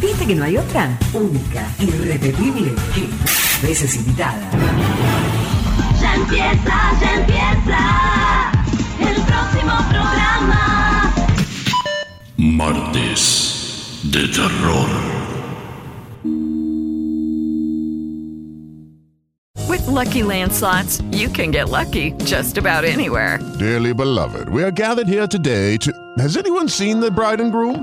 ¿Viste que no hay otra? Única, irrepetible, que veces invitada. Ya empieza, ya empieza el próximo programa. Martes de terror. With Lucky landslots, you can get lucky just about anywhere. Dearly beloved, we are gathered here today to. Has anyone seen the bride and groom?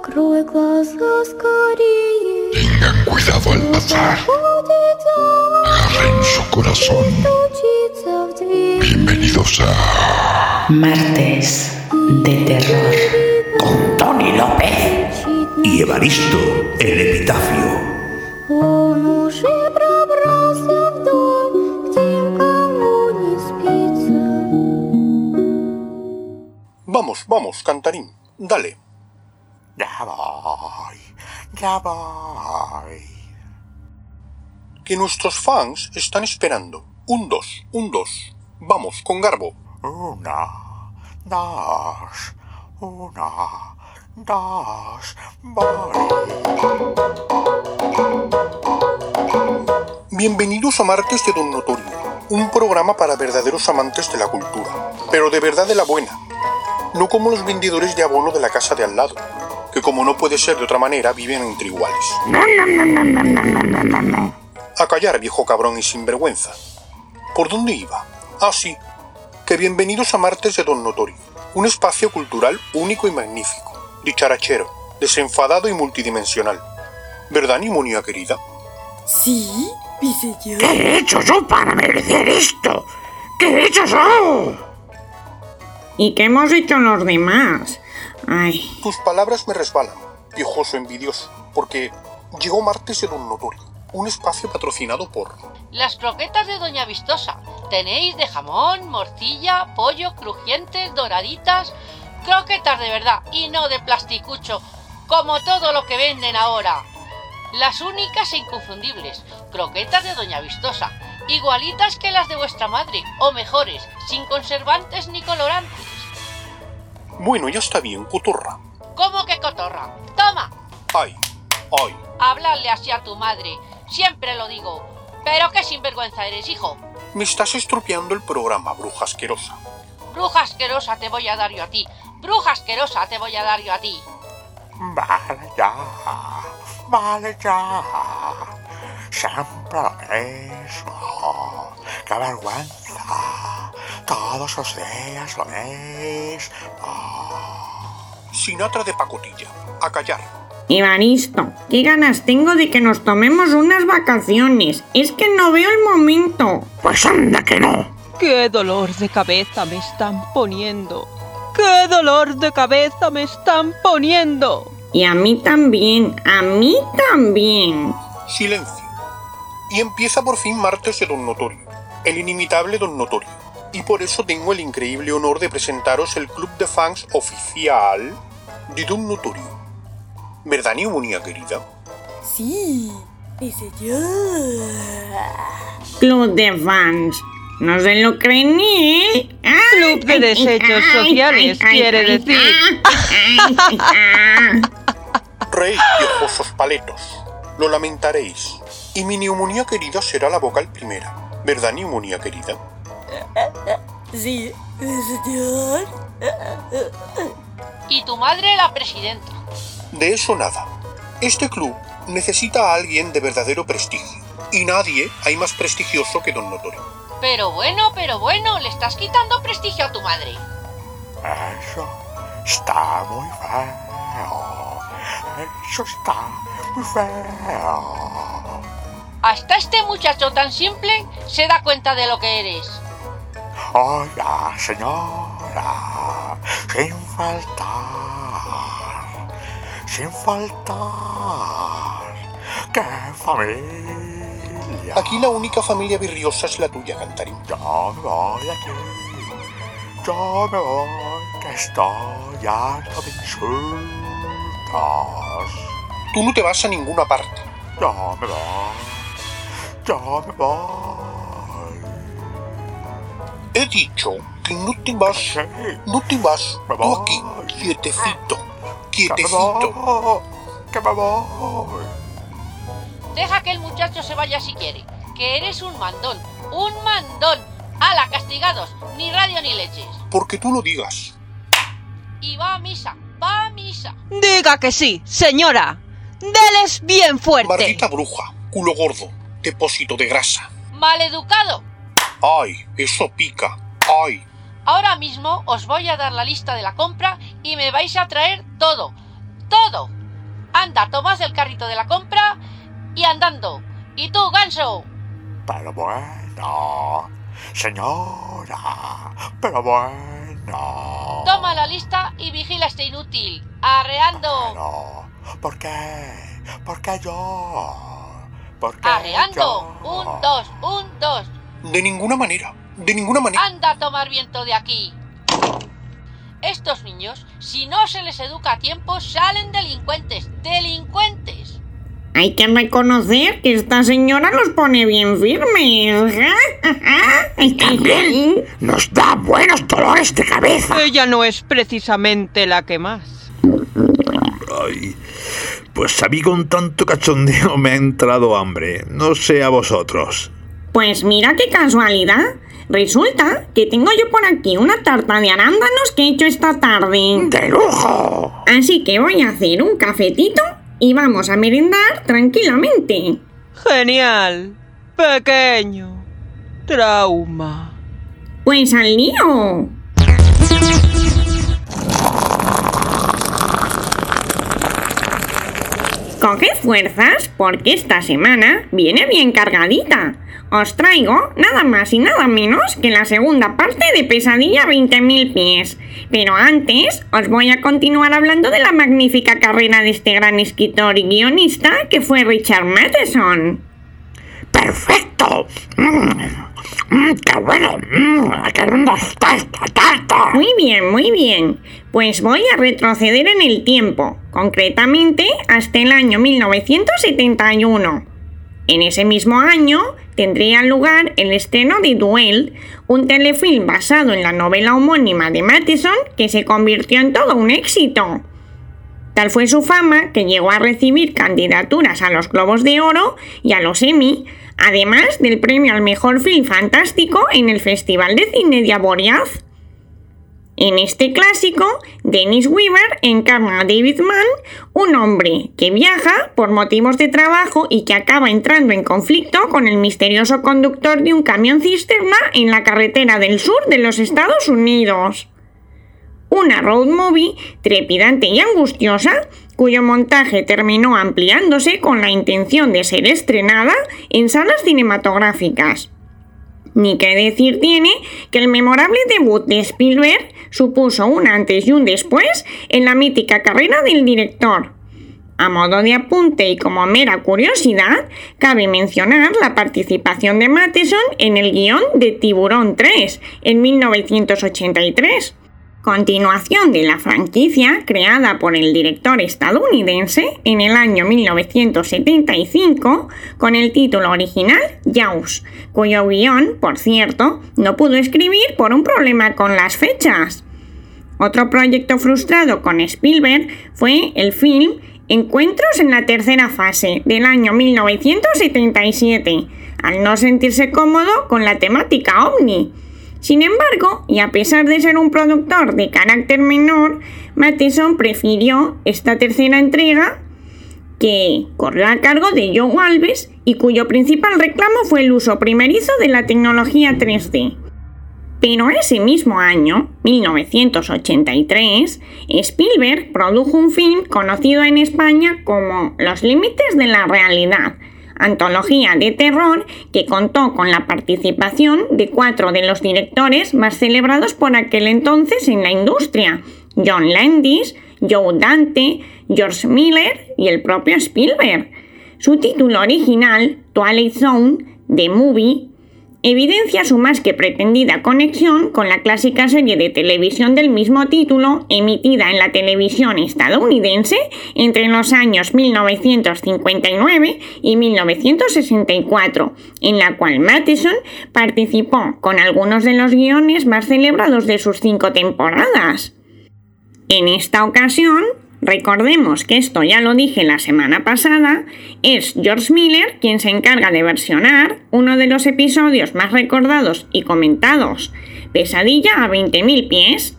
закрой глаза скорее. Tengan cuidado al pasar. Agarren su corazón. Стучится в дверь. Bienvenidos a Martes de terror. Con Tony López y Evaristo el Epitafio. Он уже пробрался в дом, где никому не спится. Vamos, vamos, cantarín, dale. Ya voy, ya voy. Que nuestros fans están esperando. Un dos, un dos. Vamos, con garbo. Una, dos, una, dos, voy. Bienvenidos a Martes de Don Notorio, un programa para verdaderos amantes de la cultura, pero de verdad de la buena, no como los vendedores de abono de la casa de al lado, que como no puede ser de otra manera viven entre iguales. A callar, viejo cabrón y sinvergüenza. ¿Por dónde iba? Ah, sí, que bienvenidos a Martes de Don Notorio, un espacio cultural único y magnífico, dicharachero, desenfadado y multidimensional. ¿Verdad, Nimonía querida? Sí, mi señor. ¿Qué he hecho yo para merecer esto? ¿Qué he hecho yo? ¿Y qué hemos hecho los demás? Ay, Tus palabras me resbalan, viejoso envidioso, porque llegó Martes de Don Notorio, un espacio patrocinado por... Las croquetas de Doña Vistosa. Tenéis de jamón, morcilla, pollo, crujientes, doraditas. Croquetas de verdad y no de plasticucho, como todo lo que venden ahora. Las únicas e inconfundibles. Croquetas de Doña Vistosa. Igualitas que las de vuestra madre, o mejores, sin conservantes ni colorantes. Bueno, ya está bien, cotorra. ¿Cómo que cotorra? ¡Toma! Ay, ay, Hablarle así a tu madre. Siempre lo digo. Pero qué sinvergüenza eres, hijo. me estás estropeando el programa, bruja asquerosa. Bruja asquerosa te voy a dar yo a ti. Bruja asquerosa te voy a dar yo a ti. Vale ya, vale ya. Siempre lo mismo. ¡Qué vergüenza! Todos los días lo mismo. Sinatra de pacotilla. A callar. Evaristo, qué ganas tengo de que nos tomemos unas vacaciones. Es que no veo el momento. Pues anda que no. ¡Qué dolor de cabeza me están poniendo! ¡Qué dolor de cabeza me están poniendo! Y a mí también, a mí también. Silencio. Y empieza por fin martes de Don Notorio, el inimitable Don Notorio. Y por eso tengo el increíble honor de presentaros el club de fans oficial de Don Notorio. ¿Verdad, neumonía querida? Sí, mi señor. Club de fans. No se lo creen ni. Club de desechos sociales, quiere decir. Rey, viejosos paletos. Lo lamentaréis. Y mi neumonía querida será la vocal primera. ¿Verdad, neumonía querida? Sí, señor. Y tu madre la presidenta. De eso nada. Este club necesita a alguien de verdadero prestigio. Y nadie hay más prestigioso que Don Notorio. Pero bueno, pero bueno, le estás quitando prestigio a tu madre. Eso está muy feo. Eso está muy feo. Hasta este muchacho tan simple se da cuenta de lo que eres. Oiga, señora, sin faltar, sin faltar, qué familia. Aquí la única familia virriosa es la tuya, Cantarín. Yo me voy aquí, yo me voy, que estoy harto de insultos. Tú no te vas a ninguna parte. Yo me voy, yo me voy. He dicho que no te vas, no te vas. Tú aquí, quietecito, quietecito. Que me voy. Deja que el muchacho se vaya si quiere. Que eres un mandón. ¡Un mandón! ¡Hala, castigados! Ni radio ni leches. Porque tú lo digas. Y va a misa. Va a misa. Diga que sí, señora. Deles bien fuerte. Maldita bruja, culo gordo, depósito de grasa. Maleducado. Ay, eso pica. Ay. Ahora mismo os voy a dar la lista de la compra y me vais a traer todo. Todo. Anda, tomad el carrito de la compra y andando. ¿Y tú, ganso? Pero bueno, señora, pero bueno. Toma la lista y vigila este inútil. Arreando. No, ¿por qué? ¿Por qué yo? ¿Por qué Arreando. yo? Un, dos, un, dos. De ninguna manera. De ninguna manera. Anda a tomar viento de aquí. Estos niños, si no se les educa a tiempo, salen delincuentes. ¡Delincuentes! Hay que reconocer que esta señora los pone bien firmes. Y también nos da buenos dolores de cabeza. Ella no es precisamente la que más. Ay, pues a mí con tanto cachondeo me ha entrado hambre. No sé a vosotros. Pues mira qué casualidad. Resulta que tengo yo por aquí una tarta de arándanos que he hecho esta tarde. ¡De lujo! Así que voy a hacer un cafetito y vamos a merendar tranquilamente. Genial. Pequeño. Trauma. Pues al lío. Coge fuerzas porque esta semana viene bien cargadita. Os traigo nada más y nada menos que la segunda parte de Pesadilla 20.000 pies. Pero antes os voy a continuar hablando de la magnífica carrera de este gran escritor y guionista que fue Richard Matheson. ¡Perfecto! Mm, ¡Qué bueno! Mm, ¡Qué tarta! Muy bien, muy bien. Pues voy a retroceder en el tiempo, concretamente hasta el año 1971. En ese mismo año tendría lugar el estreno de Duel, un telefilm basado en la novela homónima de Matheson que se convirtió en todo un éxito. Tal fue su fama que llegó a recibir candidaturas a los Globos de Oro y a los Emmy, además del premio al mejor film fantástico en el Festival de Cine de Avoriaz. En este clásico, Dennis Weaver encarna a David Mann, un hombre que viaja por motivos de trabajo y que acaba entrando en conflicto con el misterioso conductor de un camión cisterna en la carretera del sur de los Estados Unidos. Una road movie trepidante y angustiosa cuyo montaje terminó ampliándose con la intención de ser estrenada en salas cinematográficas. Ni qué decir tiene que el memorable debut de Spielberg supuso un antes y un después en la mítica carrera del director. A modo de apunte y como mera curiosidad, cabe mencionar la participación de Matheson en el guion de Tiburón 3 en 1983 continuación de la franquicia creada por el director estadounidense en el año 1975 con el título original Jaws, cuyo guion, por cierto, no pudo escribir por un problema con las fechas. Otro proyecto frustrado con Spielberg fue el film Encuentros en la tercera fase del año 1977, al no sentirse cómodo con la temática ovni sin embargo, y a pesar de ser un productor de carácter menor, Matheson prefirió esta tercera entrega que corrió a cargo de Joe Alves y cuyo principal reclamo fue el uso primerizo de la tecnología 3D. Pero ese mismo año, 1983, Spielberg produjo un film conocido en España como Los Límites de la Realidad, antología de terror que contó con la participación de cuatro de los directores más celebrados por aquel entonces en la industria, John Landis, Joe Dante, George Miller y el propio Spielberg. Su título original, Twilight Zone, The Movie, evidencia su más que pretendida conexión con la clásica serie de televisión del mismo título emitida en la televisión estadounidense entre los años 1959 y 1964, en la cual Matheson participó con algunos de los guiones más celebrados de sus cinco temporadas. En esta ocasión, Recordemos que esto ya lo dije la semana pasada, es George Miller quien se encarga de versionar uno de los episodios más recordados y comentados, Pesadilla a 20.000 pies.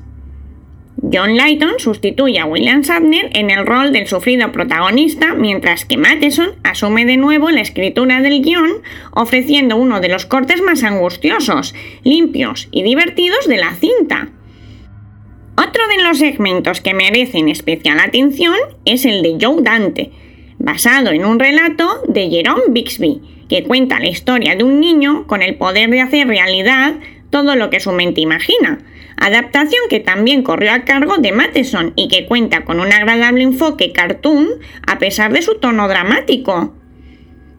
John Lighton sustituye a William Shatner en el rol del sufrido protagonista, mientras que Matheson asume de nuevo la escritura del guion, ofreciendo uno de los cortes más angustiosos, limpios y divertidos de la cinta. Otro de los segmentos que merecen especial atención es el de Joe Dante, basado en un relato de Jerome Bixby, que cuenta la historia de un niño con el poder de hacer realidad todo lo que su mente imagina, adaptación que también corrió a cargo de Matheson y que cuenta con un agradable enfoque cartoon a pesar de su tono dramático.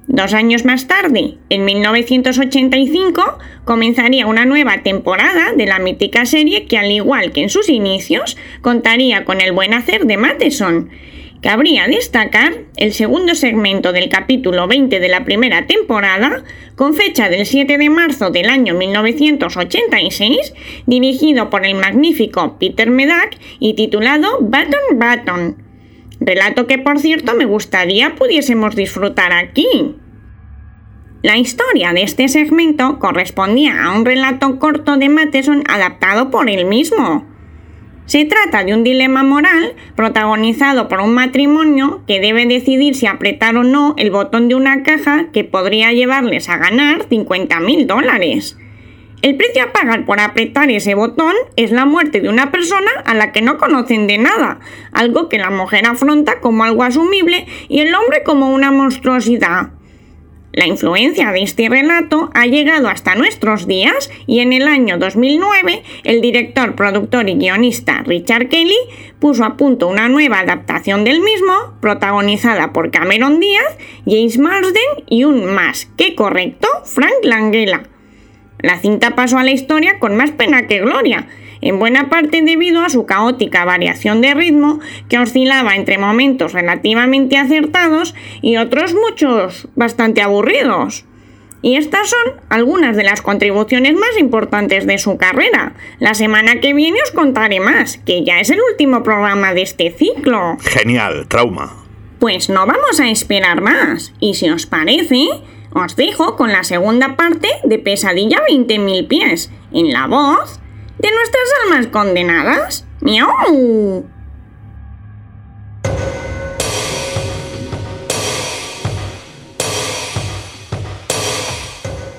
Dos años más tarde, en 1985, comenzaría una nueva temporada de la mítica serie que, al igual que en sus inicios, contaría con el buen hacer de Matheson. Cabría destacar el segundo segmento del capítulo 20 de la primera temporada, con fecha del 7 de marzo del año 1986, dirigido por el magnífico Peter Medak y titulado Button Button. Relato que, por cierto, me gustaría pudiésemos disfrutar aquí. La historia de este segmento correspondía a un relato corto de Matheson adaptado por él mismo. Se trata de un dilema moral protagonizado por un matrimonio que debe decidir si apretar o no el botón de una caja que podría llevarles a ganar 50.000 dólares. El precio a pagar por apretar ese botón es la muerte de una persona a la que no conocen de nada, algo que la mujer afronta como algo asumible y el hombre como una monstruosidad. La influencia de este relato ha llegado hasta nuestros días y en el año 2009 el director, productor y guionista Richard Kelly puso a punto una nueva adaptación del mismo, protagonizada por Cameron Díaz, James Marsden y un más que correcto Frank Langella. La cinta pasó a la historia con más pena que gloria, en buena parte debido a su caótica variación de ritmo que oscilaba entre momentos relativamente acertados y otros muchos bastante aburridos. Y estas son algunas de las contribuciones más importantes de su carrera. La semana que viene os contaré más, que ya es el último programa de este ciclo. Genial, trauma. Pues no vamos a esperar más. Y si os parece, os dejo con la segunda parte de Pesadilla 20.000 pies, en la voz de nuestras almas condenadas. ¡Miau!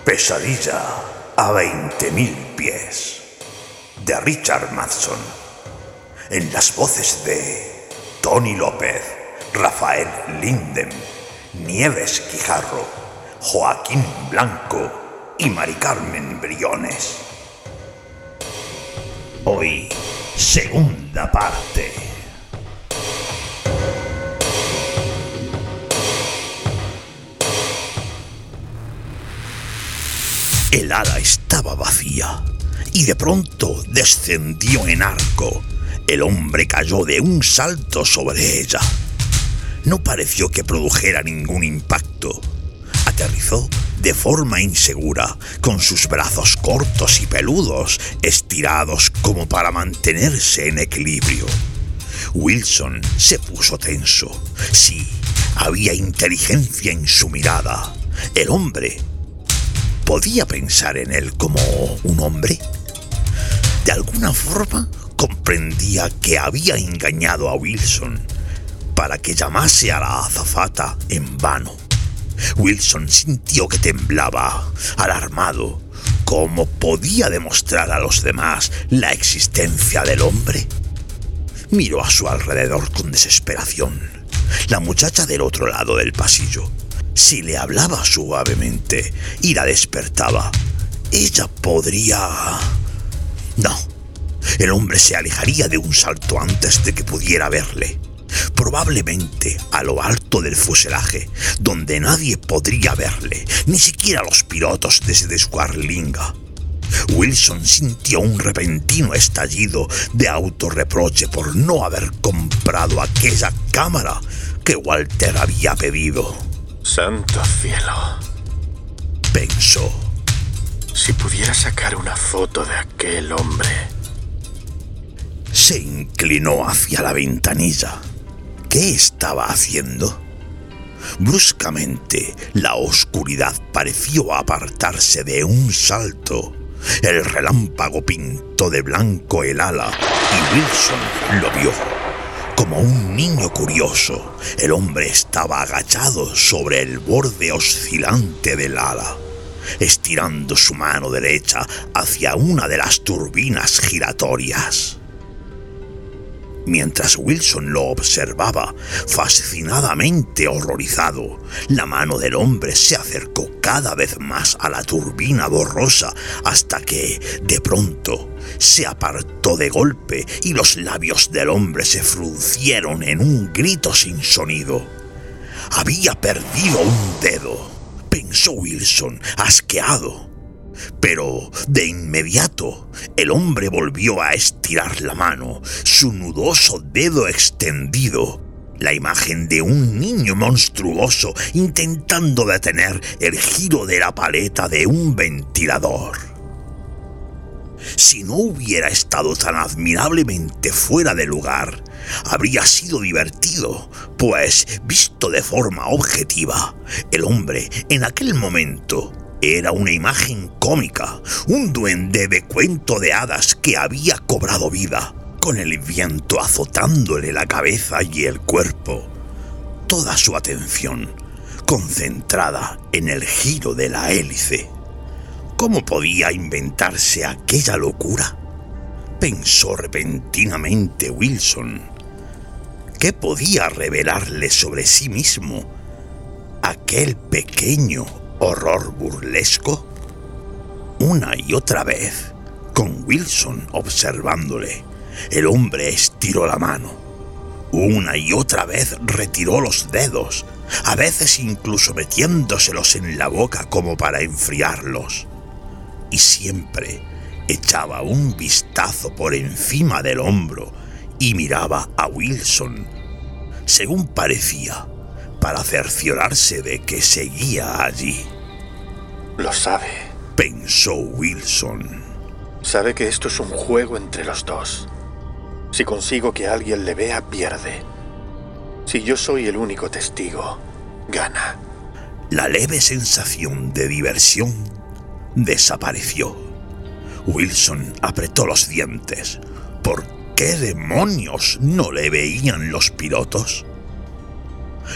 Pesadilla a 20.000 pies de Richard Madson. en las voces de Tony López, Rafael Linden, Nieves Quijarro, Joaquín Blanco y Mari Carmen Briones. Hoy, segunda parte. El ala estaba vacía y de pronto descendió en arco. El hombre cayó de un salto sobre ella. No pareció que produjera ningún impacto. De forma insegura, con sus brazos cortos y peludos, estirados como para mantenerse en equilibrio. Wilson se puso tenso. Sí, había inteligencia en su mirada. El hombre ¿Podía pensar en él como un hombre? De alguna forma comprendía que había engañado a Wilson para que llamase a la azafata en vano. Wilson sintió que temblaba, alarmado. ¿Cómo podía demostrar a los demás la existencia del hombre? Miró a su alrededor con desesperación. La muchacha del otro lado del pasillo si le hablaba suavemente y la despertaba, ella podría... No, el hombre se alejaría de un salto antes de que pudiera verle. Probablemente a lo alto del fuselaje, donde nadie podría verle, ni siquiera los pilotos desde Squarlinga. Wilson sintió un repentino estallido de autorreproche por no haber comprado aquella cámara que Walter había pedido. Santo cielo. Pensó. Si pudiera sacar una foto de aquel hombre. Se inclinó hacia la ventanilla. ¿Qué estaba haciendo? Bruscamente, la oscuridad pareció apartarse de un salto. El relámpago pintó de blanco el ala y Wilson lo vio. Como un niño curioso, el hombre estaba agachado sobre el borde oscilante del ala, estirando su mano derecha hacia una de las turbinas giratorias. Mientras Wilson lo observaba, fascinadamente horrorizado, la mano del hombre se acercó cada vez más a la turbina borrosa hasta que, de pronto, se apartó de golpe y los labios del hombre se fruncieron en un grito sin sonido. Había perdido un dedo, pensó Wilson, asqueado. Pero de inmediato el hombre volvió a estirar la mano, su nudoso dedo extendido, la imagen de un niño monstruoso intentando detener el giro de la paleta de un ventilador. Si no hubiera estado tan admirablemente fuera de lugar, habría sido divertido, pues, visto de forma objetiva, el hombre en aquel momento era una imagen cómica, un duende de cuento de hadas que había cobrado vida, con el viento azotándole la cabeza y el cuerpo. Toda su atención concentrada en el giro de la hélice. ¿Cómo podía inventarse aquella locura? Pensó repentinamente Wilson. ¿Qué podía revelarle sobre sí mismo aquel pequeño horror burlesco? Una y otra vez, con Wilson observándole, el hombre estiró la mano. Una y otra vez retiró los dedos, a veces incluso metiéndoselos en la boca como para enfriarlos. Y siempre echaba un vistazo por encima del hombro y miraba a Wilson, según parecía, para cerciorarse de que seguía allí. Lo sabe, pensó Wilson. Sabe que esto es un juego entre los dos. Si consigo que alguien le vea, pierde. Si yo soy el único testigo, gana. La leve sensación de diversión desapareció. Wilson apretó los dientes. ¿Por qué demonios no le veían los pilotos?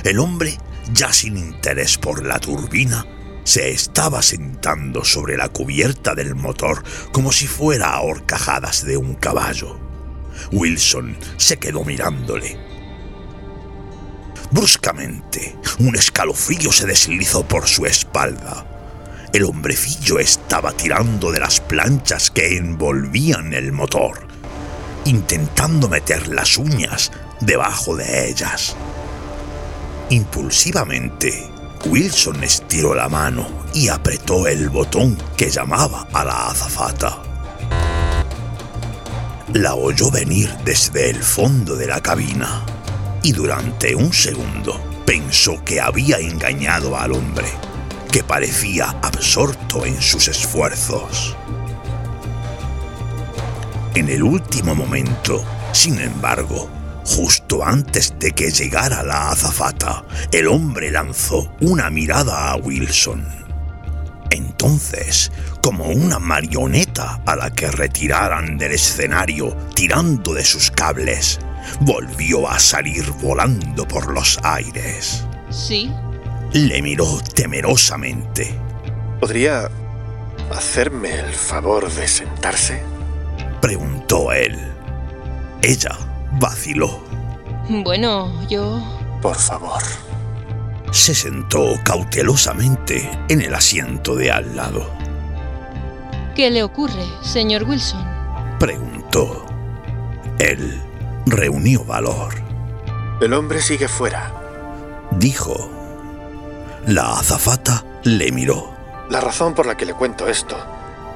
El hombre, ya sin interés por la turbina, se estaba sentando sobre la cubierta del motor como si fuera a horcajadas de un caballo. Wilson se quedó mirándole. Bruscamente, un escalofrío se deslizó por su espalda. El hombrecillo estaba tirando de las planchas que envolvían el motor, intentando meter las uñas debajo de ellas. Impulsivamente, Wilson estiró la mano y apretó el botón que llamaba a la azafata. La oyó venir desde el fondo de la cabina y durante un segundo pensó que había engañado al hombre, que parecía absorto en sus esfuerzos. En el último momento, sin embargo, justo antes de que llegara la azafata, el hombre lanzó una mirada a Wilson. Entonces, como una marioneta a la que retiraran del escenario tirando de sus cables, volvió a salir volando por los aires. Sí. Le miró temerosamente. ¿Podría hacerme el favor de sentarse? Preguntó él. Ella vaciló. Bueno, yo... Por favor. Se sentó cautelosamente en el asiento de al lado. ¿Qué le ocurre, señor Wilson? Preguntó. Él reunió valor. El hombre sigue fuera. Dijo. La azafata le miró. La razón por la que le cuento esto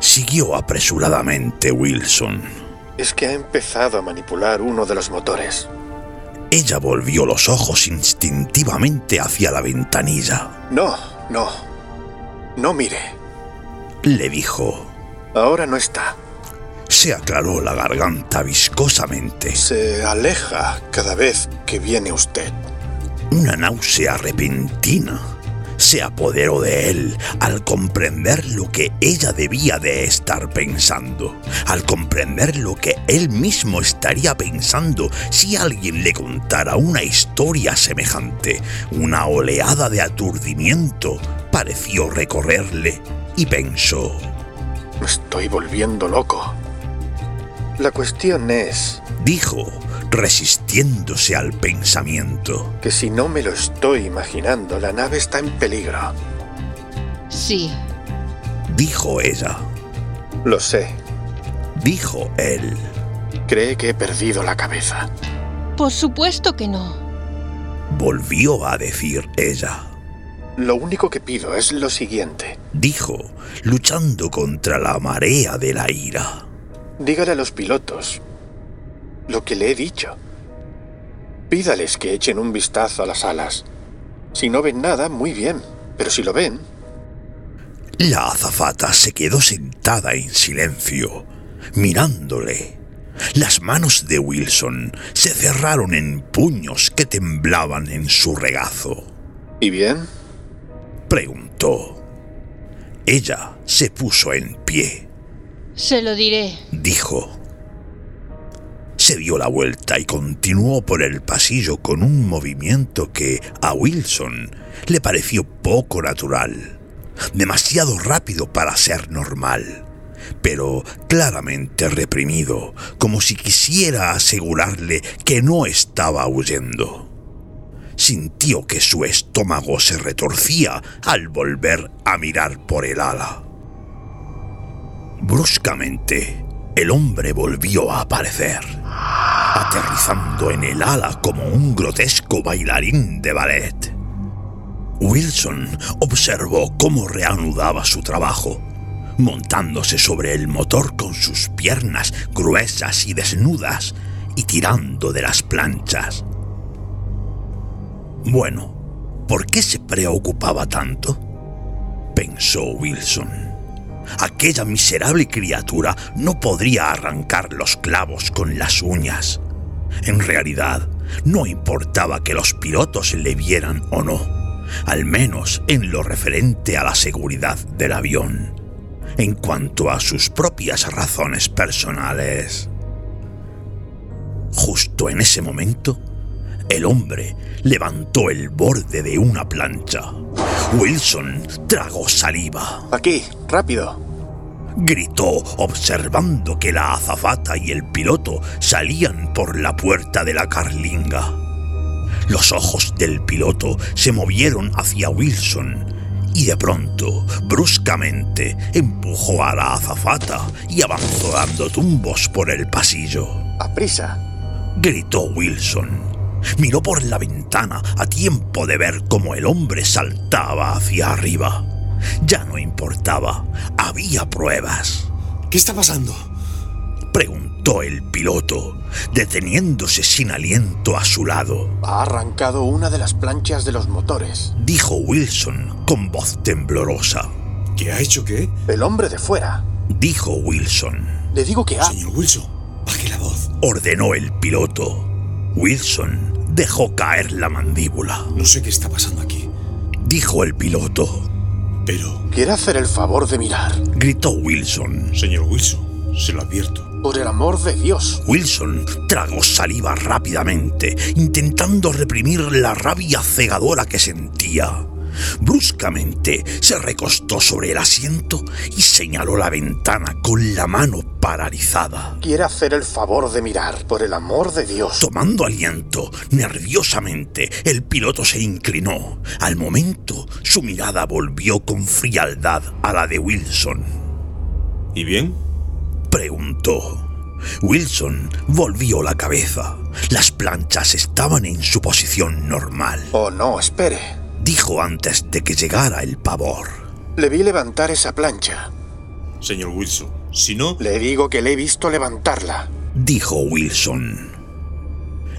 Siguió apresuradamente Wilson. Es que ha empezado a manipular uno de los motores. Ella volvió los ojos instintivamente hacia la ventanilla. No, no. No mire. Le dijo. Ahora no está. Se aclaró la garganta viscosamente. Se aleja cada vez que viene usted. Una náusea repentina se apoderó de él al comprender lo que ella debía de estar pensando, al comprender lo que él mismo estaría pensando si alguien le contara una historia semejante. Una oleada de aturdimiento pareció recorrerle y pensó, Me estoy volviendo loco. La cuestión es dijo, resistiéndose al pensamiento. que si no me lo estoy imaginando, la nave está en peligro. Sí. Dijo ella. Lo sé. Dijo él. Cree que he perdido la cabeza. Por supuesto que no. Volvió a decir ella. Lo único que pido es lo siguiente. Dijo, luchando contra la marea de la ira. Dígale a los pilotos lo que le he dicho. Pídales que echen un vistazo a las alas. Si no ven nada, muy bien. Pero si lo ven, La azafata se quedó sentada en silencio, mirándole. Las manos de Wilson se cerraron en puños que temblaban en su regazo. ¿y bien? Preguntó. Ella se puso en pie, Se lo diré. dijo. Se dio la vuelta y continuó por el pasillo con un movimiento que a Wilson le pareció poco natural, demasiado rápido para ser normal, pero claramente reprimido, como si quisiera asegurarle que no estaba huyendo. Sintió que su estómago se retorcía al volver a mirar por el ala. Bruscamente, el hombre volvió a aparecer, aterrizando en el ala como un grotesco bailarín de ballet. Wilson observó cómo reanudaba su trabajo, montándose sobre el motor con sus piernas gruesas y desnudas y tirando de las planchas. Bueno, ¿por qué se preocupaba tanto? Pensó Wilson. Aquella miserable criatura no podría arrancar los clavos con las uñas. En realidad, no importaba que los pilotos le vieran o no, al menos en lo referente a la seguridad del avión. En cuanto a sus propias razones personales. Justo en ese momento, el hombre levantó el borde de una plancha. Wilson tragó saliva. Aquí, rápido. gritó observando que la azafata y el piloto salían por la puerta de la carlinga. Los ojos del piloto se movieron hacia Wilson y de pronto, bruscamente, empujó a la azafata y avanzó dando tumbos por el pasillo. ¡A prisa! gritó Wilson. Miró por la ventana a tiempo de ver cómo el hombre saltaba hacia arriba. Ya no importaba, había pruebas. ¿Qué está pasando? Preguntó el piloto, deteniéndose sin aliento a su lado. Ha arrancado una de las planchas de los motores, dijo Wilson con voz temblorosa. ¿Qué ha hecho qué? El hombre de fuera, dijo Wilson. Le digo que ha... Señor Wilson, baje la voz. Ordenó el piloto. Wilson dejó caer la mandíbula. No sé qué está pasando aquí. Dijo el piloto. Pero... ¿Quiere hacer el favor de mirar? Gritó Wilson. Señor Wilson, se lo advierto. Por el amor de Dios. Wilson tragó saliva rápidamente, intentando reprimir la rabia cegadora que sentía. Bruscamente se recostó sobre el asiento y señaló la ventana con la mano paralizada. Quiere hacer el favor de mirar, por el amor de Dios. Tomando aliento, nerviosamente, el piloto se inclinó. Al momento, su mirada volvió con frialdad a la de Wilson. ¿Y bien? Preguntó. Wilson volvió la cabeza. Las planchas estaban en su posición normal. Oh, no, espere. Dijo antes de que llegara el pavor. Le vi levantar esa plancha. Señor Wilson, si no... Le digo que le he visto levantarla. Dijo Wilson.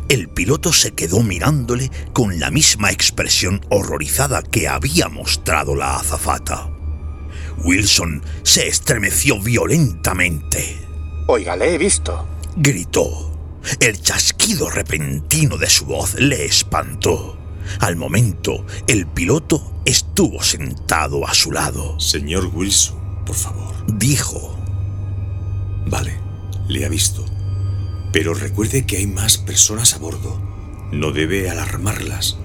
El piloto se quedó mirándole con la misma expresión horrorizada que había mostrado la azafata. Wilson se estremeció violentamente. Oiga, le he visto. Gritó. El chasquido repentino de su voz le espantó. Al momento, el piloto estuvo sentado a su lado. Señor Wilson, por favor. Dijo. Vale, le ha visto. Pero recuerde que hay más personas a bordo. No debe alarmarlas.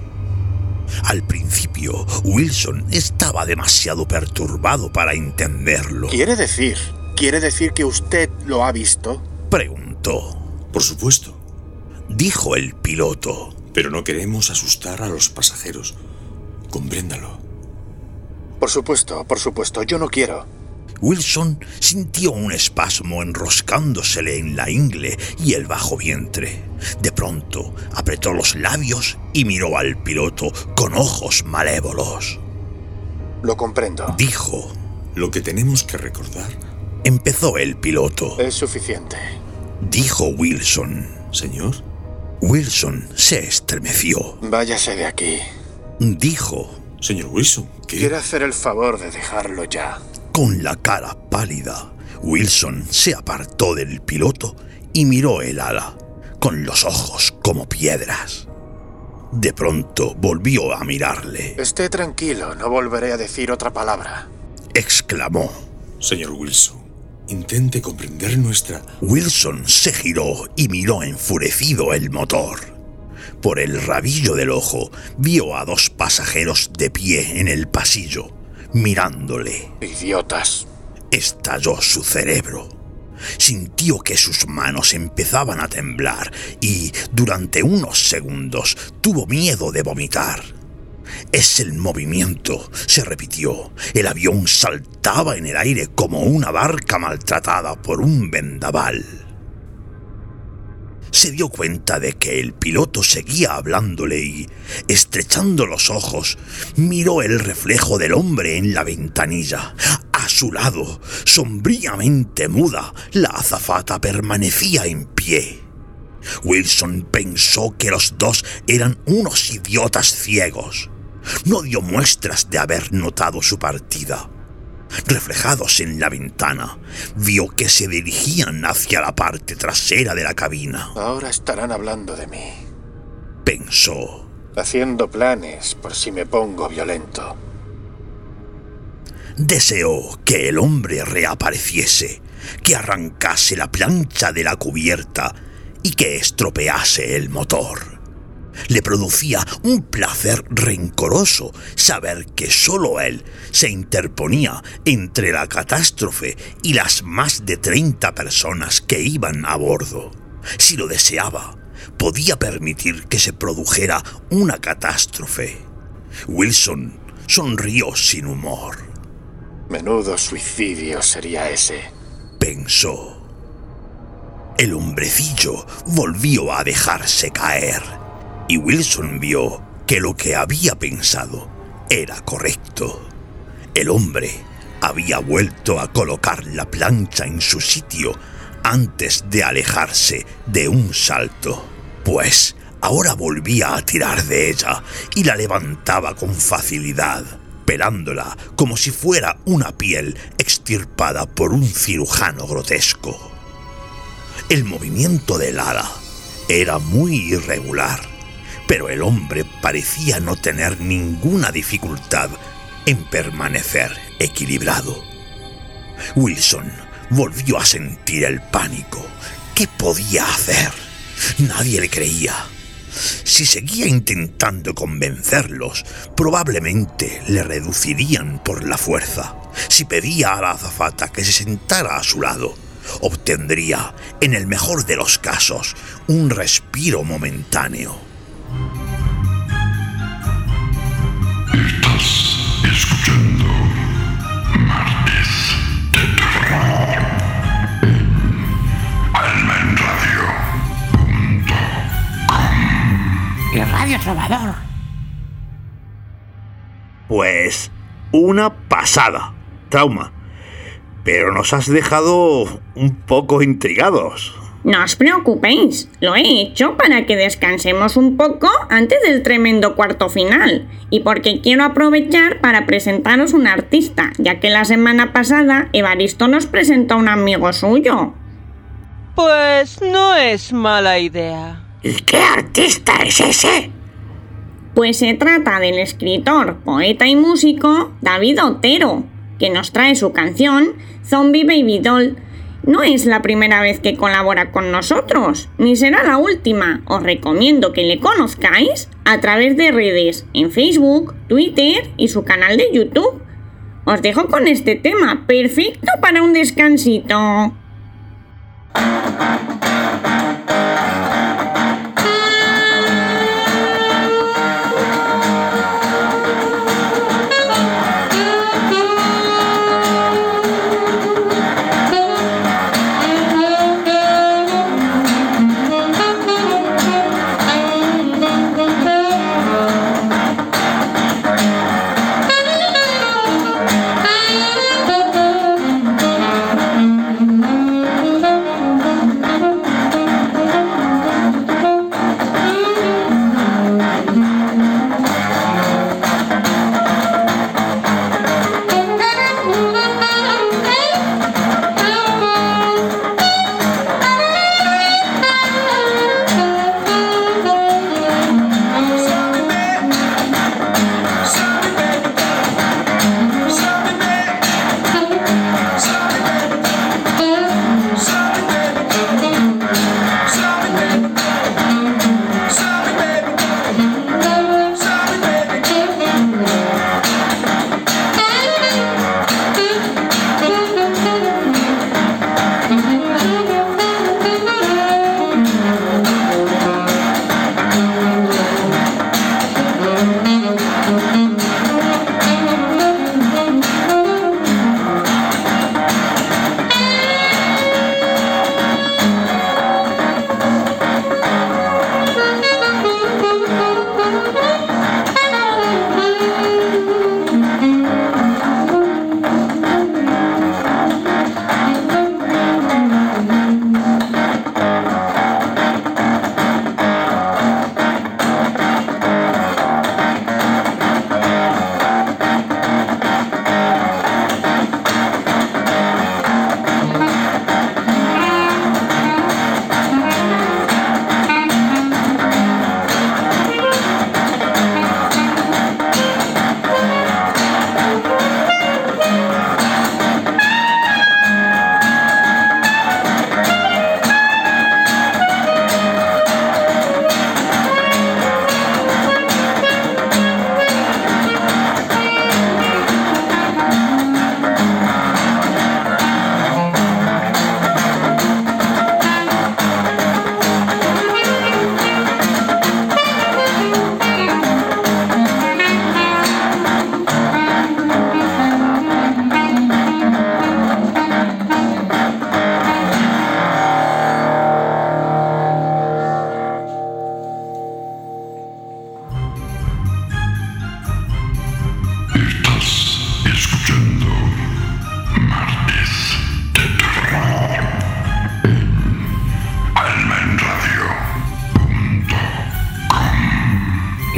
Al principio, Wilson estaba demasiado perturbado para entenderlo. ¿Quiere decir? ¿Quiere decir que usted lo ha visto? Preguntó. Por supuesto. Dijo el piloto. Pero no queremos asustar a los pasajeros. Compréndalo. Por supuesto, por supuesto, yo no quiero. Wilson sintió un espasmo enroscándosele en la ingle y el bajo vientre. De pronto apretó los labios y miró al piloto con ojos malévolos. Lo comprendo. Dijo. Lo que tenemos que recordar. Empezó el piloto. Es suficiente. Dijo Wilson. Señor. Wilson se estremeció. Váyase de aquí. Dijo. Señor Wilson, ¿qué? Quiere hacer el favor de dejarlo ya. Con la cara pálida, Wilson se apartó del piloto y miró el ala, con los ojos como piedras. De pronto volvió a mirarle. Esté tranquilo, no volveré a decir otra palabra. Exclamó. Señor Wilson, intente comprender nuestra... Wilson se giró y miró enfurecido el motor. Por el rabillo del ojo vio a dos pasajeros de pie en el pasillo, mirándole. Idiotas. Estalló su cerebro. Sintió que sus manos empezaban a temblar y durante unos segundos tuvo miedo de vomitar. Es el movimiento, se repitió. El avión saltaba en el aire como una barca maltratada por un vendaval. Se dio cuenta de que el piloto seguía hablándole y, estrechando los ojos, miró el reflejo del hombre en la ventanilla. A su lado, sombríamente muda, la azafata permanecía en pie. Wilson pensó que los dos eran unos idiotas ciegos. No dio muestras de haber notado su partida. Reflejados en la ventana, vio que se dirigían hacia la parte trasera de la cabina. Ahora estarán hablando de mí. Pensó. Haciendo planes por si me pongo violento. Deseó que el hombre reapareciese, que arrancase la plancha de la cubierta y que estropease el motor. Le producía un placer rencoroso saber que sólo él se interponía entre la catástrofe y las más de 30 personas que iban a bordo. Si lo deseaba, podía permitir que se produjera una catástrofe. Wilson sonrió sin humor. Menudo suicidio sería ese, pensó. El hombrecillo volvió a dejarse caer y Wilson vio que lo que había pensado era correcto. El hombre había vuelto a colocar la plancha en su sitio antes de alejarse de un salto, pues ahora volvía a tirar de ella y la levantaba con facilidad, pelándola como si fuera una piel extirpada por un cirujano grotesco. El movimiento del ala era muy irregular, pero el hombre parecía no tener ninguna dificultad en permanecer equilibrado. Wilson volvió a sentir el pánico. ¿Qué podía hacer? Nadie le creía. Si seguía intentando convencerlos, probablemente le reducirían por la fuerza. Si pedía a la azafata que se sentara a su lado, obtendría, en el mejor de los casos, un respiro momentáneo. Estás escuchando Martes de Terror en almenradio.com Y Radio Trovador. Pues una pasada, trauma. Pero nos has dejado un poco intrigados. No os preocupéis, lo he hecho para que descansemos un poco antes del tremendo cuarto final y porque quiero aprovechar para presentaros un artista, ya que la semana pasada Evaristo nos presentó a un amigo suyo. Pues no es mala idea. ¿Y qué artista es ese? Pues se trata del escritor, poeta y músico David Otero, que nos trae su canción Zombie Baby Doll. No es la primera vez que colabora con nosotros, ni será la última. Os recomiendo que le conozcáis a través de redes en Facebook, Twitter y su canal de YouTube. Os dejo con este tema, perfecto para un descansito.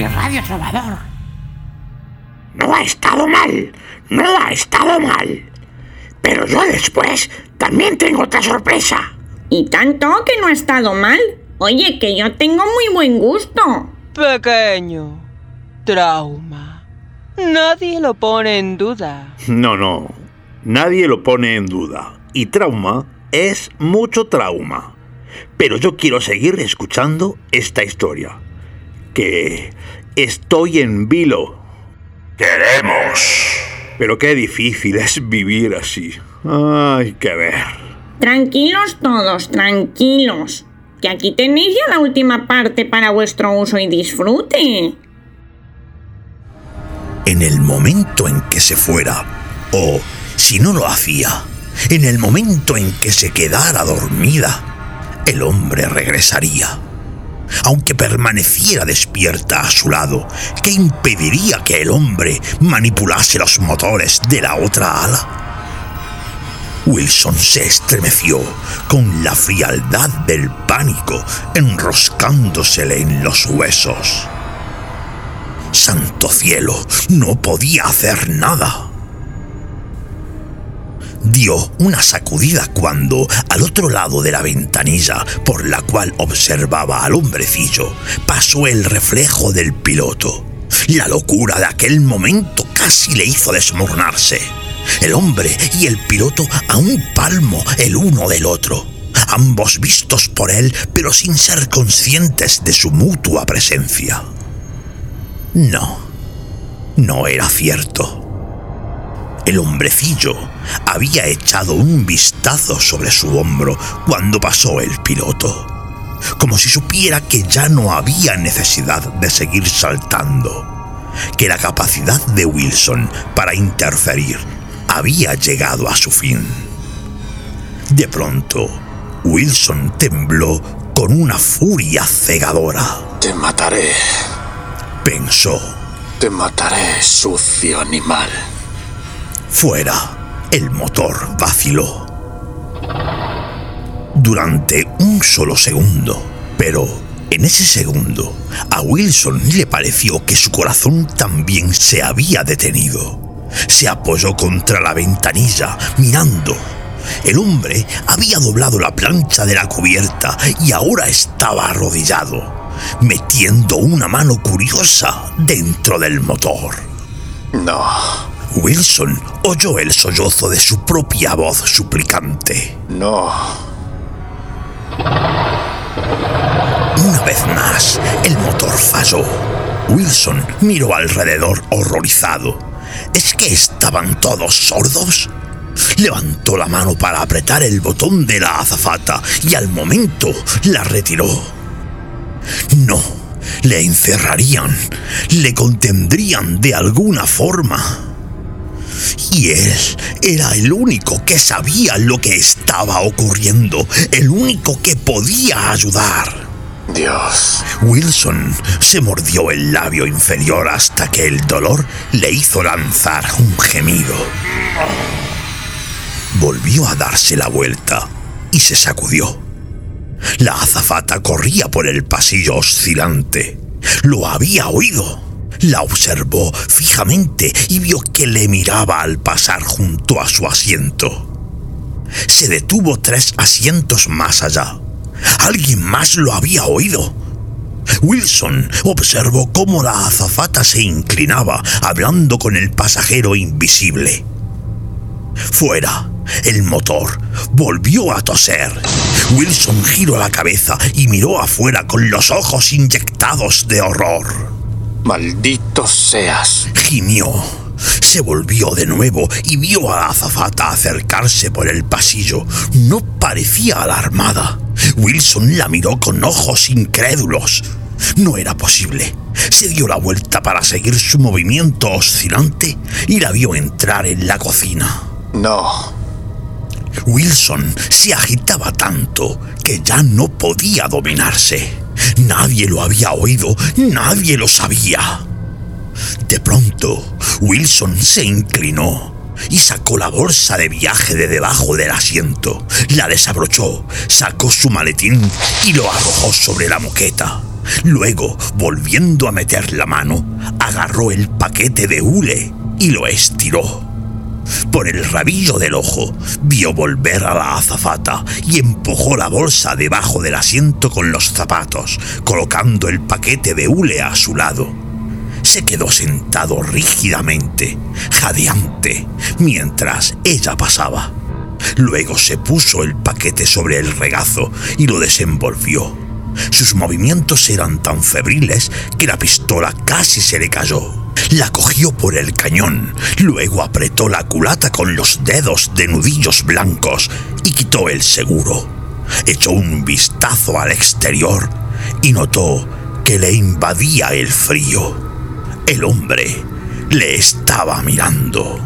De Radio Salvador. No ha estado mal, no ha estado mal. Pero yo después también tengo otra sorpresa. Y tanto que no ha estado mal. Oye, que yo tengo muy buen gusto. Pequeño. Trauma. Nadie lo pone en duda. No, no. Nadie lo pone en duda. Y trauma es mucho trauma. Pero yo quiero seguir escuchando esta historia. Que estoy en vilo. Queremos. Pero qué difícil es vivir así. Ay, que ver. Tranquilos todos, tranquilos. Que aquí tenéis ya la última parte para vuestro uso y disfrute. En el momento en que se fuera, o si no lo hacía, en el momento en que se quedara dormida, el hombre regresaría. Aunque permaneciera despierta a su lado, ¿qué impediría que el hombre manipulase los motores de la otra ala? Wilson se estremeció con la frialdad del pánico enroscándosele en los huesos. Santo cielo, no podía hacer nada. Dio una sacudida cuando, al otro lado de la ventanilla por la cual observaba al hombrecillo, pasó el reflejo del piloto. La locura de aquel momento casi le hizo desmoronarse. El hombre y el piloto a un palmo el uno del otro, ambos vistos por él, pero sin ser conscientes de su mutua presencia. No, no era cierto. El hombrecillo había echado un vistazo sobre su hombro cuando pasó el piloto, como si supiera que ya no había necesidad de seguir saltando, que la capacidad de Wilson para interferir había llegado a su fin. De pronto, Wilson tembló con una furia cegadora. Te mataré. Pensó. Te mataré, sucio animal. Fuera, el motor vaciló. Durante un solo segundo, pero en ese segundo, a Wilson le pareció que su corazón también se había detenido. Se apoyó contra la ventanilla, mirando. El hombre había doblado la plancha de la cubierta y ahora estaba arrodillado, metiendo una mano curiosa dentro del motor. No. Wilson oyó el sollozo de su propia voz suplicante. No. Una vez más, el motor falló. Wilson miró alrededor horrorizado. ¿Es que estaban todos sordos? Levantó la mano para apretar el botón de la azafata y al momento la retiró. No, le encerrarían, le contendrían de alguna forma. Y él era el único que sabía lo que estaba ocurriendo, el único que podía ayudar. Dios. Wilson se mordió el labio inferior hasta que el dolor le hizo lanzar un gemido. Volvió a darse la vuelta y se sacudió. La azafata corría por el pasillo oscilante. Lo había oído. La observó fijamente y vio que le miraba al pasar junto a su asiento. Se detuvo tres asientos más allá. Alguien más lo había oído. Wilson observó cómo la azafata se inclinaba, hablando con el pasajero invisible. Fuera, el motor volvió a toser. Wilson giró la cabeza y miró afuera con los ojos inyectados de horror. Maldito seas. Gimió. Se volvió de nuevo y vio a la azafata acercarse por el pasillo. No parecía alarmada. Wilson la miró con ojos incrédulos. No era posible. Se dio la vuelta para seguir su movimiento oscilante y la vio entrar en la cocina. No. Wilson se agitaba tanto que ya no podía dominarse. Nadie lo había oído, nadie lo sabía. De pronto, Wilson se inclinó y sacó la bolsa de viaje de debajo del asiento. La desabrochó, sacó su maletín y lo arrojó sobre la moqueta. Luego, volviendo a meter la mano, agarró el paquete de hule y lo estiró. Por el rabillo del ojo vio volver a la azafata y empujó la bolsa debajo del asiento con los zapatos, colocando el paquete de hule a su lado. Se quedó sentado rígidamente, jadeante, mientras ella pasaba. Luego se puso el paquete sobre el regazo y lo desenvolvió. Sus movimientos eran tan febriles que la pistola casi se le cayó. La cogió por el cañón, luego apretó la culata con los dedos de nudillos blancos y quitó el seguro. Echó un vistazo al exterior y notó que le invadía el frío. El hombre le estaba mirando.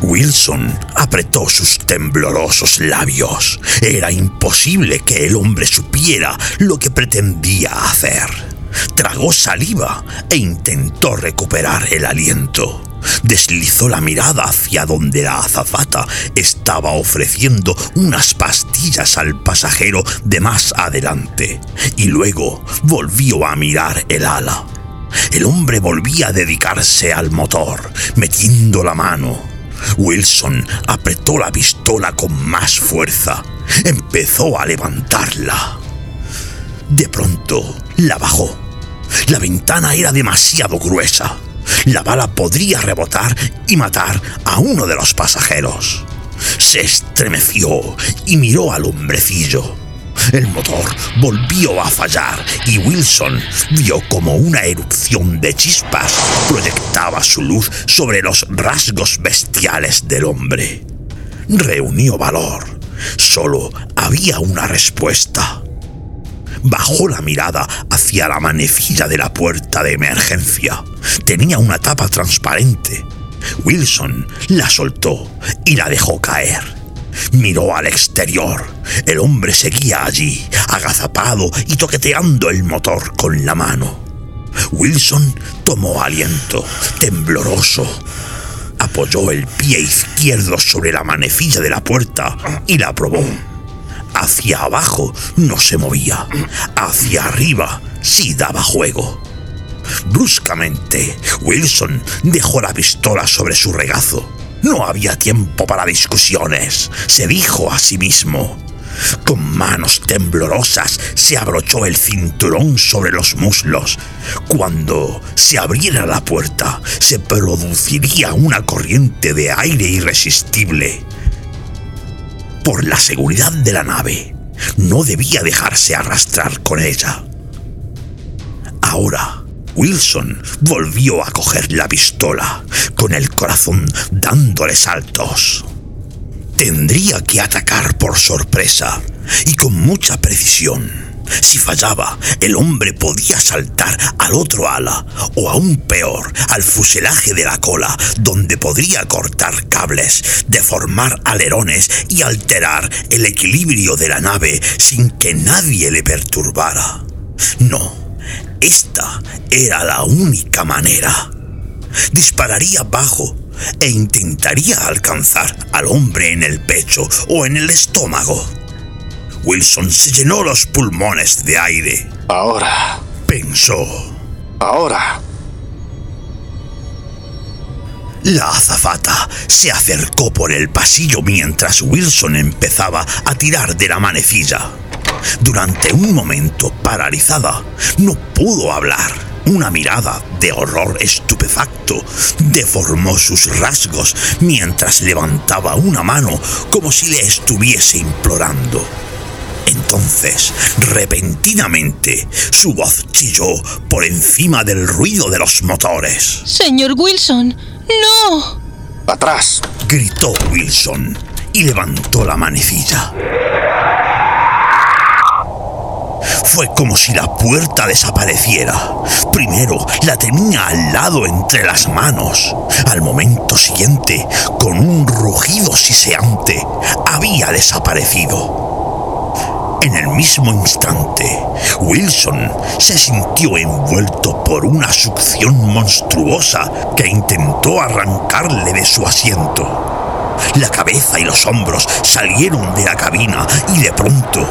Wilson apretó sus temblorosos labios. Era imposible que el hombre supiera lo que pretendía hacer. Tragó saliva e intentó recuperar el aliento. Deslizó la mirada hacia donde la azafata estaba ofreciendo unas pastillas al pasajero de más adelante y luego volvió a mirar el ala. El hombre volvía a dedicarse al motor, metiendo la mano. Wilson apretó la pistola con más fuerza. Empezó a levantarla. De pronto la bajó. La ventana era demasiado gruesa. La bala podría rebotar y matar a uno de los pasajeros. Se estremeció y miró al hombrecillo. El motor volvió a fallar y Wilson vio como una erupción de chispas proyectaba su luz sobre los rasgos bestiales del hombre. Reunió valor. Solo había una respuesta. Bajó la mirada hacia la manecilla de la puerta de emergencia. Tenía una tapa transparente. Wilson la soltó y la dejó caer. Miró al exterior. El hombre seguía allí, agazapado y toqueteando el motor con la mano. Wilson tomó aliento, tembloroso. Apoyó el pie izquierdo sobre la manecilla de la puerta y la probó. Hacia abajo no se movía. Hacia arriba sí daba juego. Bruscamente, Wilson dejó la pistola sobre su regazo. No había tiempo para discusiones, se dijo a sí mismo. Con manos temblorosas se abrochó el cinturón sobre los muslos. Cuando se abriera la puerta, se produciría una corriente de aire irresistible. Por la seguridad de la nave, no debía dejarse arrastrar con ella. Ahora, Wilson volvió a coger la pistola, con el corazón dándole saltos. Tendría que atacar por sorpresa y con mucha precisión. Si fallaba, el hombre podía saltar al otro ala o aún peor, al fuselaje de la cola, donde podría cortar cables, deformar alerones y alterar el equilibrio de la nave sin que nadie le perturbara. No, esta era la única manera. Dispararía bajo e intentaría alcanzar al hombre en el pecho o en el estómago. Wilson se llenó los pulmones de aire. Ahora. Pensó. Ahora. La azafata se acercó por el pasillo mientras Wilson empezaba a tirar de la manecilla. Durante un momento paralizada, no pudo hablar. Una mirada de horror estupefacto deformó sus rasgos mientras levantaba una mano como si le estuviese implorando. Entonces, repentinamente, su voz chilló por encima del ruido de los motores. Señor Wilson, no. Atrás, gritó Wilson y levantó la manecilla. Fue como si la puerta desapareciera. Primero la tenía al lado entre las manos. Al momento siguiente, con un rugido siseante, había desaparecido. En el mismo instante, Wilson se sintió envuelto por una succión monstruosa que intentó arrancarle de su asiento. La cabeza y los hombros salieron de la cabina y de pronto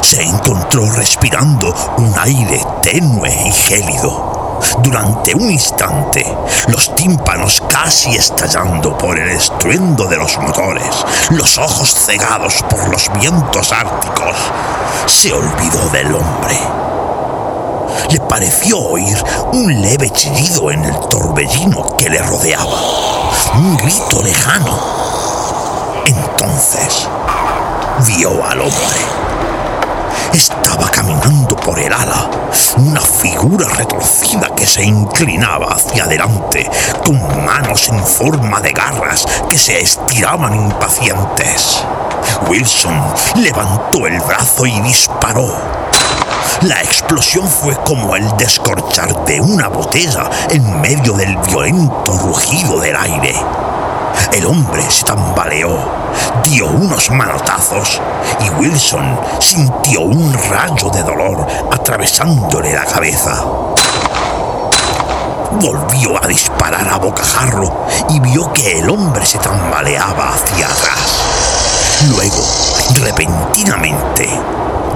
se encontró respirando un aire tenue y gélido. Durante un instante, los tímpanos casi estallando por el estruendo de los motores, los ojos cegados por los vientos árticos, se olvidó del hombre. Le pareció oír un leve chillido en el torbellino que le rodeaba, un grito lejano. Entonces, vio al hombre estaba caminando por el ala, una figura retorcida que se inclinaba hacia adelante, con manos en forma de garras que se estiraban impacientes. Wilson levantó el brazo y disparó. La explosión fue como el descorchar de una botella en medio del violento rugido del aire. El hombre se tambaleó, dio unos manotazos y Wilson sintió un rayo de dolor atravesándole la cabeza. Volvió a disparar a bocajarro y vio que el hombre se tambaleaba hacia atrás. Luego, repentinamente,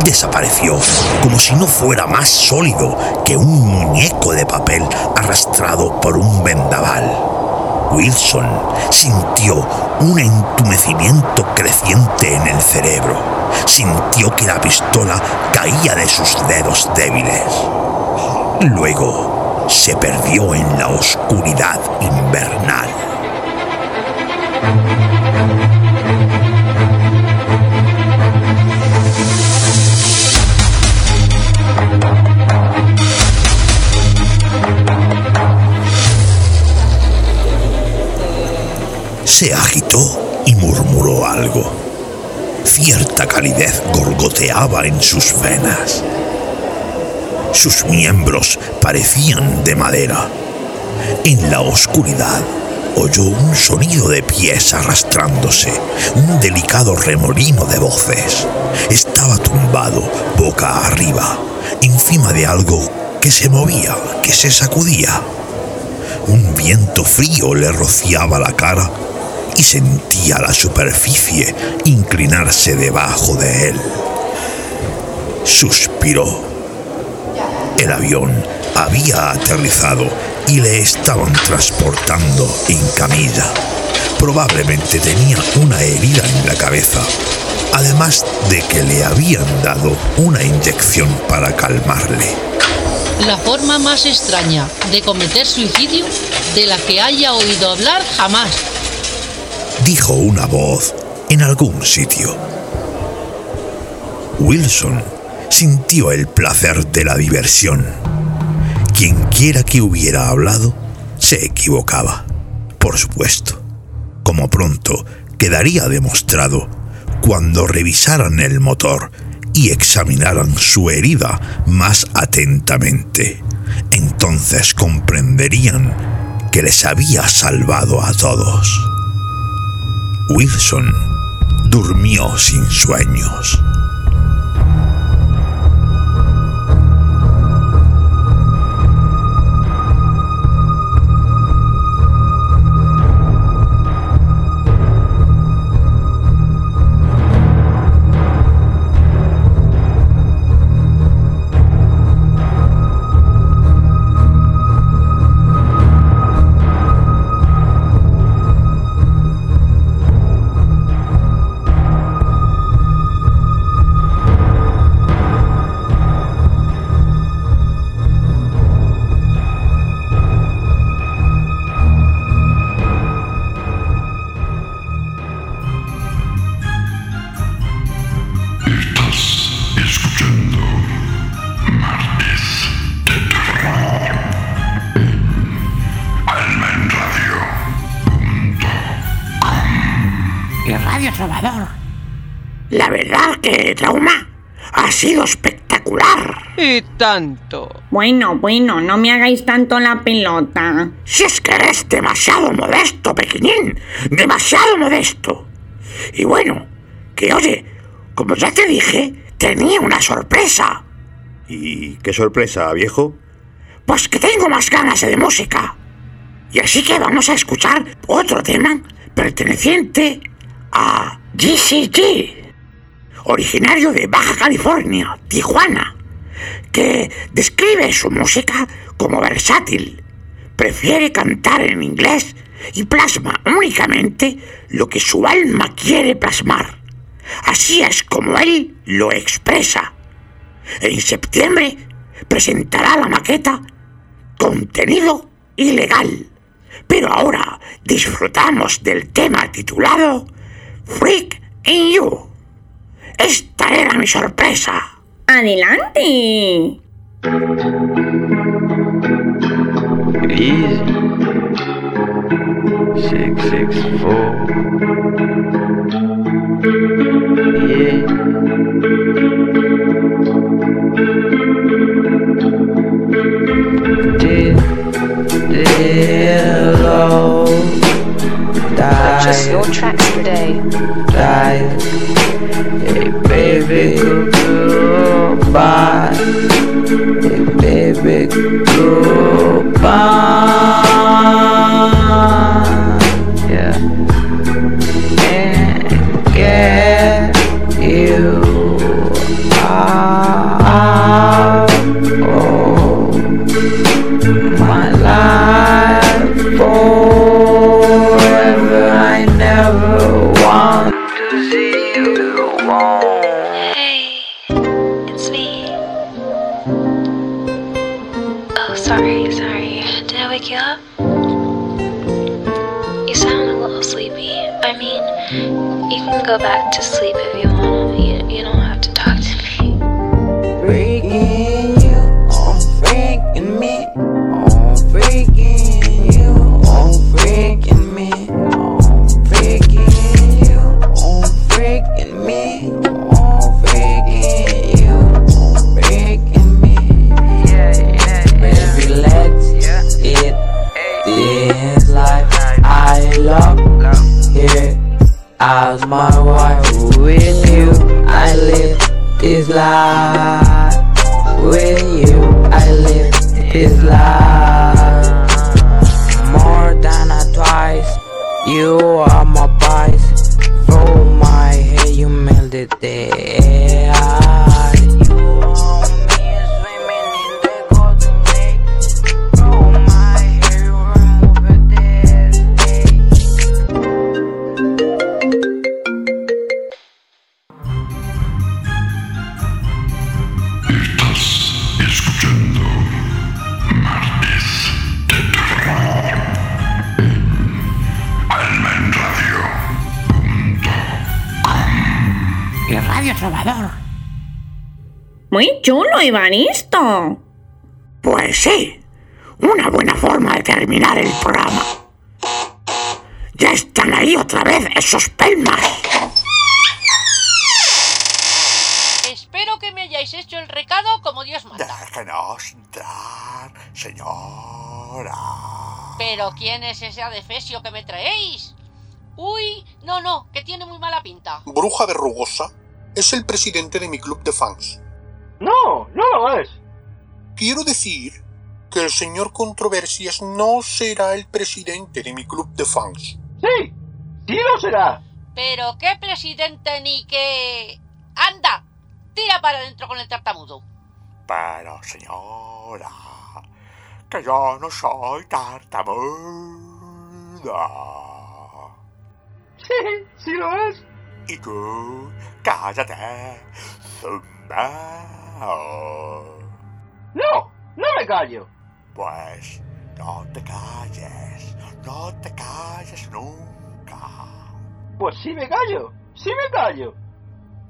desapareció como si no fuera más sólido que un muñeco de papel arrastrado por un vendaval. Wilson sintió un entumecimiento creciente en el cerebro. Sintió que la pistola caía de sus dedos débiles. Luego se perdió en la oscuridad invernal. Se agitó y murmuró algo. Cierta calidez gorgoteaba en sus venas. Sus miembros parecían de madera. En la oscuridad oyó un sonido de pies arrastrándose, un delicado remolino de voces. Estaba tumbado, boca arriba, encima de algo que se movía, que se sacudía. Un viento frío le rociaba la cara y sentía la superficie inclinarse debajo de él. Suspiró. El avión había aterrizado y le estaban transportando en camilla. Probablemente tenía una herida en la cabeza, además de que le habían dado una inyección para calmarle. La forma más extraña de cometer suicidio de la que haya oído hablar jamás dijo una voz en algún sitio. Wilson sintió el placer de la diversión. Quienquiera que hubiera hablado se equivocaba, por supuesto, como pronto quedaría demostrado cuando revisaran el motor y examinaran su herida más atentamente. Entonces comprenderían que les había salvado a todos. Wilson durmió sin sueños. La verdad que Trauma ha sido espectacular. Y tanto. Bueno, bueno, no me hagáis tanto la pelota. Si es que eres demasiado modesto, pequeñín. Demasiado modesto. Y bueno, que oye, como ya te dije, tenía una sorpresa. ¿Y qué sorpresa, viejo? Pues que tengo más ganas de música. Y así que vamos a escuchar otro tema perteneciente a GCG. originario de Baja California, Tijuana, que describe su música como versátil. Prefiere cantar en inglés y plasma únicamente lo que su alma quiere plasmar. Así es como él lo expresa. En septiembre presentará la maqueta Contenido Ilegal. Pero ahora disfrutamos del tema titulado Freak in You. Esta era mi sorpresa. ¡Adelante! Easy. Six six four. Yeah. Hello Purchase your tracks today. Die. Hey baby, goodbye. Hey baby, goodbye. Muy chulo, Evaristo. Pues sí, una buena forma de terminar el programa. Ya están ahí otra vez esos pelmas. Espero que me hayáis hecho el recado como Dios manda. Déjenos entrar, señora. Pero ¿quién es ese adefesio que me traéis? Uy, no, no, que tiene muy mala pinta. Bruja verrugosa es el presidente de mi club de fans. No, no lo es. Quiero decir que el señor Controversias no será el presidente de mi club de fans. Sí, sí lo será. Pero qué presidente ni qué... ¡Anda! Tira para adentro con el tartamudo. Pero, señora, que yo no soy tartamuda. Sí, sí lo es. Y tú, cállate, zumbao. No, no me callo. Pues no te calles, no te calles nunca. Pues sí me callo, sí me callo.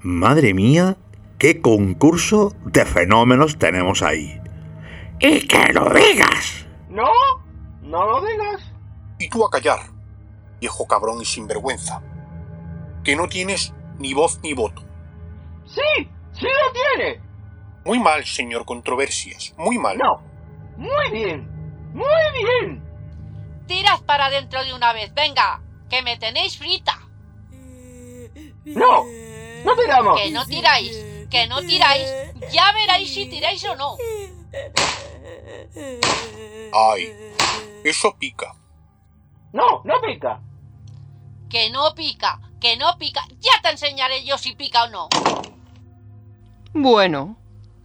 Madre mía, qué concurso de fenómenos tenemos ahí. ¡Y que lo digas! No, no lo digas. Y tú a callar, viejo cabrón y sinvergüenza, que no tienes ni voz ni voto. Sí, sí lo tiene. Muy mal, señor Controversias, muy mal. No, muy bien, muy bien. Tirad para adentro de una vez, venga, que me tenéis frita. No, no tiramos. Que no tiráis, que no tiráis. Ya veréis si tiráis o no. Ay, eso pica. No, no pica. Que no pica, que no pica. Ya te enseñaré yo si pica o no. Bueno,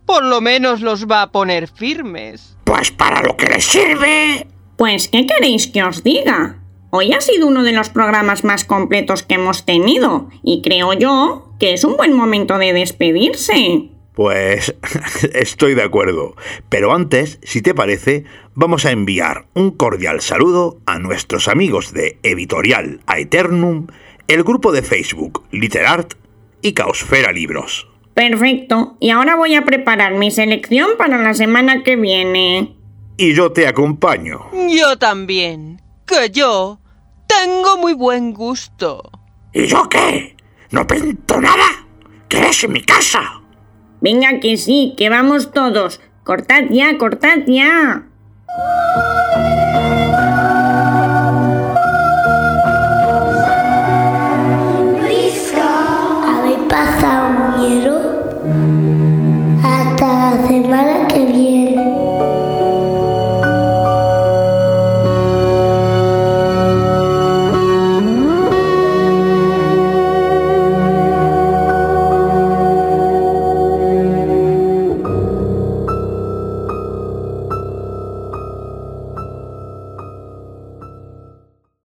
por lo menos los va a poner firmes. Pues para lo que les sirve. Pues, ¿qué queréis que os diga? Hoy ha sido uno de los programas más completos que hemos tenido y creo yo que es un buen momento de despedirse. Pues estoy de acuerdo. Pero antes, si te parece, vamos a enviar un cordial saludo a nuestros amigos de Editorial Aeternum, el grupo de Facebook Literart y Caosfera Libros. Perfecto, y ahora voy a preparar mi selección para la semana que viene. Y yo te acompaño. Yo también. Que yo tengo muy buen gusto. ¿Y yo qué? ¿No pinto nada? ¿Qué es mi casa? Venga que sí, que vamos todos. Cortad ya, cortad ya.